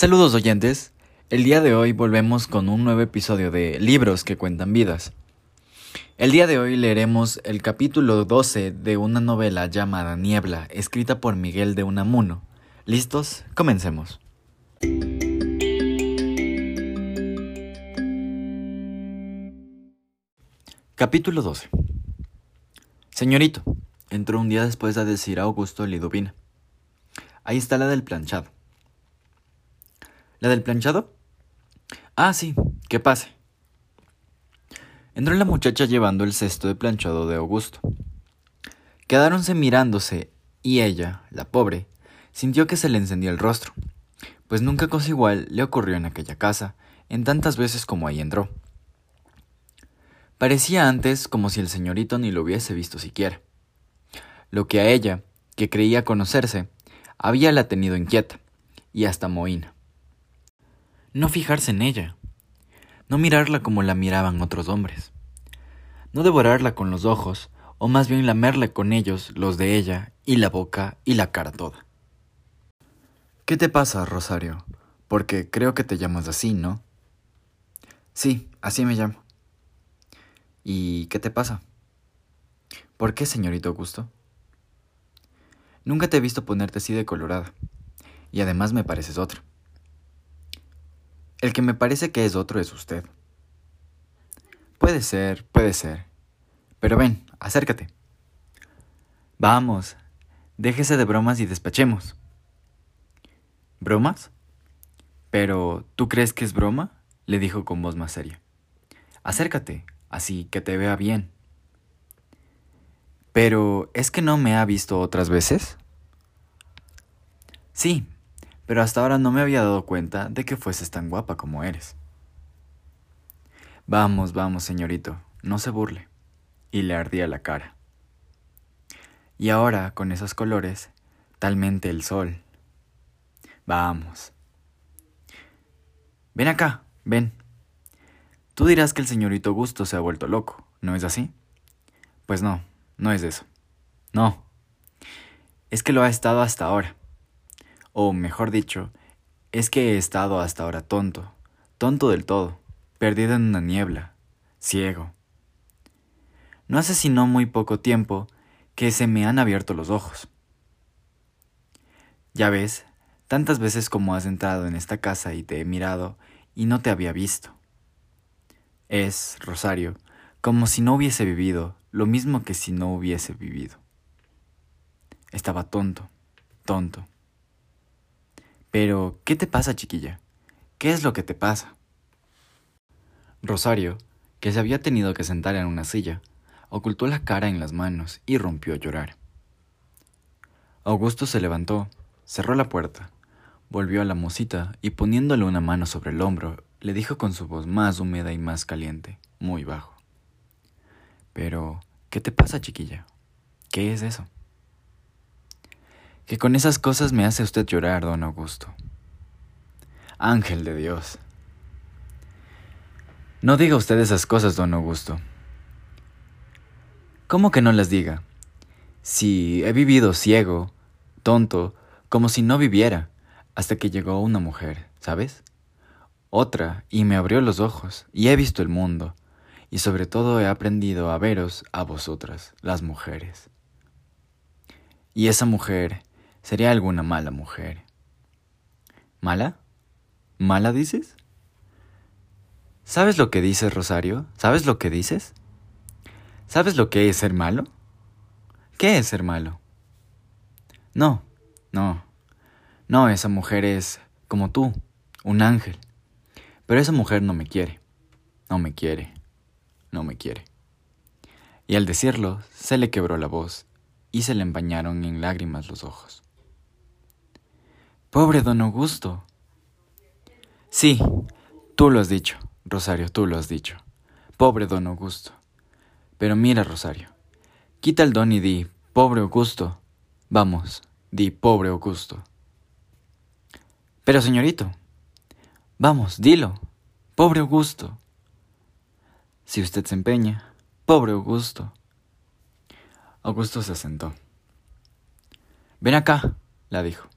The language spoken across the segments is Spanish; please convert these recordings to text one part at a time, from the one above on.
Saludos oyentes, el día de hoy volvemos con un nuevo episodio de Libros que cuentan vidas. El día de hoy leeremos el capítulo 12 de una novela llamada Niebla, escrita por Miguel de Unamuno. ¿Listos? Comencemos. Capítulo 12 Señorito, entró un día después de decir a Augusto Liduvina. Ahí está la del planchado. ¿La del planchado? Ah, sí, que pase. Entró la muchacha llevando el cesto de planchado de Augusto. Quedáronse mirándose y ella, la pobre, sintió que se le encendía el rostro, pues nunca cosa igual le ocurrió en aquella casa, en tantas veces como ahí entró. Parecía antes como si el señorito ni lo hubiese visto siquiera. Lo que a ella, que creía conocerse, había la tenido inquieta y hasta mohina. No fijarse en ella, no mirarla como la miraban otros hombres, no devorarla con los ojos, o más bien lamerle con ellos los de ella, y la boca y la cara toda. ¿Qué te pasa, Rosario? Porque creo que te llamas así, ¿no? Sí, así me llamo. ¿Y qué te pasa? ¿Por qué, señorito Augusto? Nunca te he visto ponerte así de colorada. Y además me pareces otro. El que me parece que es otro es usted. Puede ser, puede ser. Pero ven, acércate. Vamos, déjese de bromas y despachemos. ¿Bromas? Pero, ¿tú crees que es broma? le dijo con voz más seria. Acércate, así que te vea bien. Pero, ¿es que no me ha visto otras veces? Sí, pero hasta ahora no me había dado cuenta de que fueses tan guapa como eres. Vamos, vamos, señorito, no se burle. Y le ardía la cara. Y ahora, con esos colores, talmente el sol. Vamos. Ven acá, ven. Tú dirás que el señorito Gusto se ha vuelto loco, ¿no es así? Pues no, no es eso. No. Es que lo ha estado hasta ahora. O mejor dicho, es que he estado hasta ahora tonto, tonto del todo, perdido en una niebla, ciego. No hace sino muy poco tiempo que se me han abierto los ojos. Ya ves, tantas veces como has entrado en esta casa y te he mirado y no te había visto. Es, Rosario, como si no hubiese vivido, lo mismo que si no hubiese vivido. Estaba tonto, tonto. Pero, ¿qué te pasa, chiquilla? ¿Qué es lo que te pasa? Rosario, que se había tenido que sentar en una silla, ocultó la cara en las manos y rompió a llorar. Augusto se levantó, cerró la puerta, volvió a la mosita y poniéndole una mano sobre el hombro, le dijo con su voz más húmeda y más caliente, muy bajo. Pero, ¿qué te pasa, chiquilla? ¿Qué es eso? Que con esas cosas me hace usted llorar, don Augusto. Ángel de Dios. No diga usted esas cosas, don Augusto. ¿Cómo que no las diga? Si he vivido ciego, tonto, como si no viviera, hasta que llegó una mujer, ¿sabes? otra, y me abrió los ojos, y he visto el mundo, y sobre todo he aprendido a veros a vosotras, las mujeres. Y esa mujer sería alguna mala mujer. ¿Mala? ¿Mala dices? ¿Sabes lo que dices, Rosario? ¿Sabes lo que dices? ¿Sabes lo que es ser malo? ¿Qué es ser malo? No, no, no, esa mujer es como tú, un ángel. Pero esa mujer no me quiere, no me quiere, no me quiere. Y al decirlo, se le quebró la voz y se le empañaron en lágrimas los ojos. Pobre don Augusto. Sí, tú lo has dicho, Rosario, tú lo has dicho. Pobre don Augusto. Pero mira, Rosario, quita el don y di, pobre Augusto. Vamos, di, pobre Augusto. Pero señorito, Vamos, dilo. Pobre Augusto. Si usted se empeña, pobre Augusto. Augusto se sentó. Ven acá, la dijo.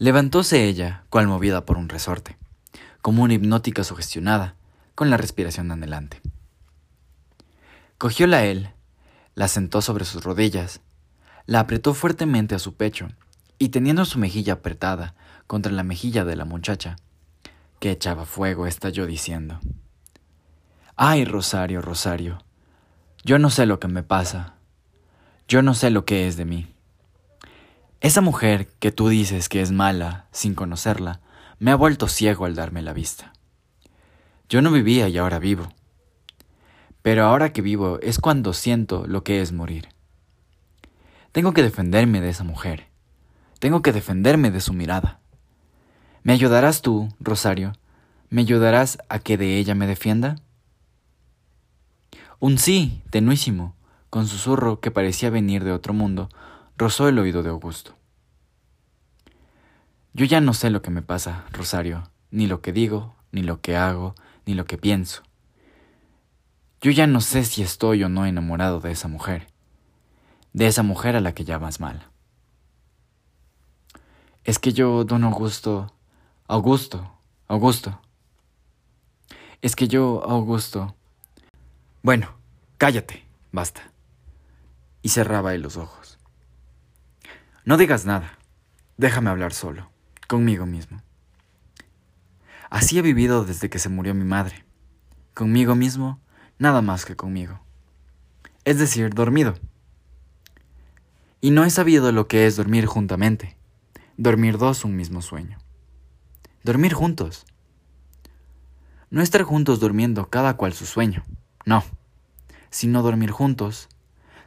Levantóse ella, cual movida por un resorte, como una hipnótica sugestionada, con la respiración anhelante. Cogióla él, la sentó sobre sus rodillas, la apretó fuertemente a su pecho, y teniendo su mejilla apretada contra la mejilla de la muchacha, que echaba fuego, estalló diciendo, Ay, Rosario, Rosario, yo no sé lo que me pasa, yo no sé lo que es de mí. Esa mujer que tú dices que es mala sin conocerla, me ha vuelto ciego al darme la vista. Yo no vivía y ahora vivo. Pero ahora que vivo es cuando siento lo que es morir. Tengo que defenderme de esa mujer. Tengo que defenderme de su mirada. ¿Me ayudarás tú, Rosario? ¿Me ayudarás a que de ella me defienda? Un sí, tenuísimo, con susurro que parecía venir de otro mundo, rozó el oído de Augusto. Yo ya no sé lo que me pasa, Rosario, ni lo que digo, ni lo que hago, ni lo que pienso. Yo ya no sé si estoy o no enamorado de esa mujer, de esa mujer a la que llamas mal. Es que yo, don Augusto, Augusto, Augusto. Es que yo, Augusto. Bueno, cállate, basta. Y cerraba él los ojos. No digas nada, déjame hablar solo, conmigo mismo. Así he vivido desde que se murió mi madre, conmigo mismo, nada más que conmigo. Es decir, dormido. Y no he sabido lo que es dormir juntamente, dormir dos un mismo sueño. Dormir juntos. No estar juntos durmiendo cada cual su sueño, no, sino dormir juntos,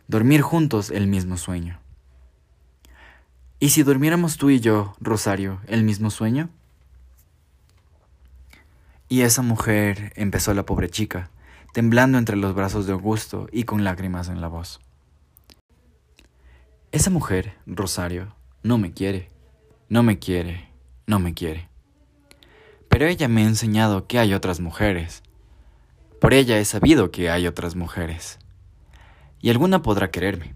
dormir juntos el mismo sueño. ¿Y si durmiéramos tú y yo, Rosario, el mismo sueño? Y esa mujer, empezó la pobre chica, temblando entre los brazos de Augusto y con lágrimas en la voz. Esa mujer, Rosario, no me quiere, no me quiere, no me quiere. Pero ella me ha enseñado que hay otras mujeres. Por ella he sabido que hay otras mujeres. Y alguna podrá quererme.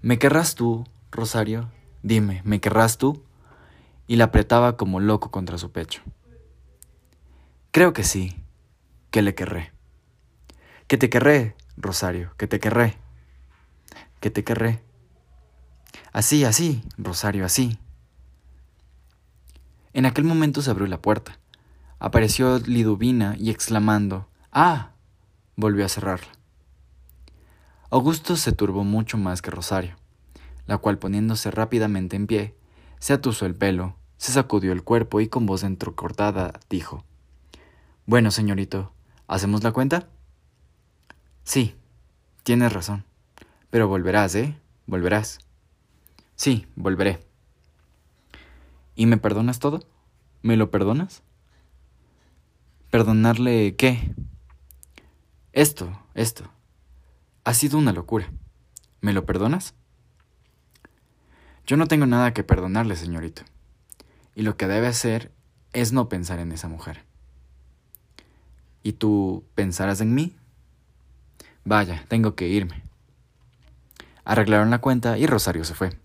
¿Me querrás tú, Rosario, dime, ¿me querrás tú? Y la apretaba como loco contra su pecho. Creo que sí, que le querré. Que te querré, Rosario, que te querré. Que te querré. Así, así, Rosario, así. En aquel momento se abrió la puerta. Apareció Liduvina y exclamando, ¡Ah! volvió a cerrarla. Augusto se turbó mucho más que Rosario la cual poniéndose rápidamente en pie, se atusó el pelo, se sacudió el cuerpo y con voz entrecortada dijo Bueno, señorito, ¿hacemos la cuenta? Sí, tienes razón. Pero volverás, ¿eh? Volverás. Sí, volveré. ¿Y me perdonas todo? ¿Me lo perdonas? ¿Perdonarle qué? Esto, esto. Ha sido una locura. ¿Me lo perdonas? Yo no tengo nada que perdonarle, señorito. Y lo que debe hacer es no pensar en esa mujer. ¿Y tú pensarás en mí? Vaya, tengo que irme. Arreglaron la cuenta y Rosario se fue.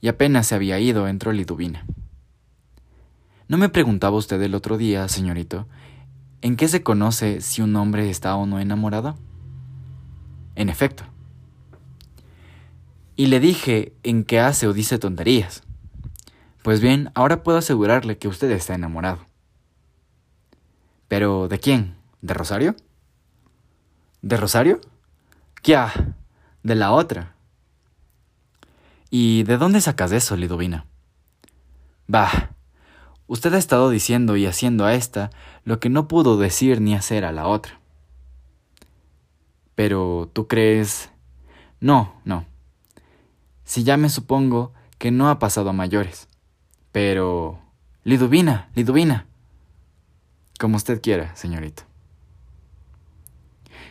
Y apenas se había ido entró Liduvina. ¿No me preguntaba usted el otro día, señorito, en qué se conoce si un hombre está o no enamorado? En efecto, y le dije en qué hace o dice tonterías. Pues bien, ahora puedo asegurarle que usted está enamorado. ¿Pero de quién? ¿De Rosario? ¿De Rosario? ¿Qué? De la otra. ¿Y de dónde sacas eso, Lidovina? Bah, usted ha estado diciendo y haciendo a esta lo que no pudo decir ni hacer a la otra. Pero, ¿tú crees? No, no si ya me supongo que no ha pasado a mayores. Pero... Liduvina, Liduvina. Como usted quiera, señorito.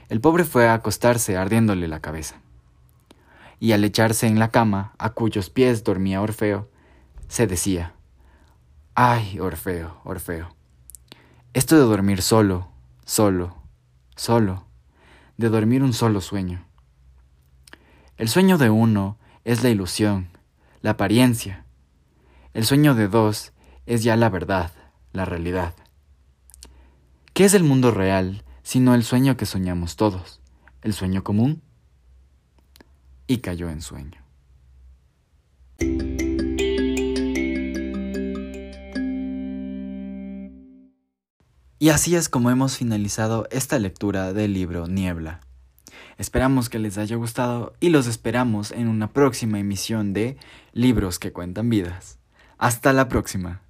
El pobre fue a acostarse ardiéndole la cabeza. Y al echarse en la cama, a cuyos pies dormía Orfeo, se decía, Ay, Orfeo, Orfeo, esto de dormir solo, solo, solo, de dormir un solo sueño. El sueño de uno es la ilusión, la apariencia. El sueño de dos es ya la verdad, la realidad. ¿Qué es el mundo real sino el sueño que soñamos todos, el sueño común? Y cayó en sueño. Y así es como hemos finalizado esta lectura del libro Niebla. Esperamos que les haya gustado y los esperamos en una próxima emisión de Libros que cuentan vidas. Hasta la próxima.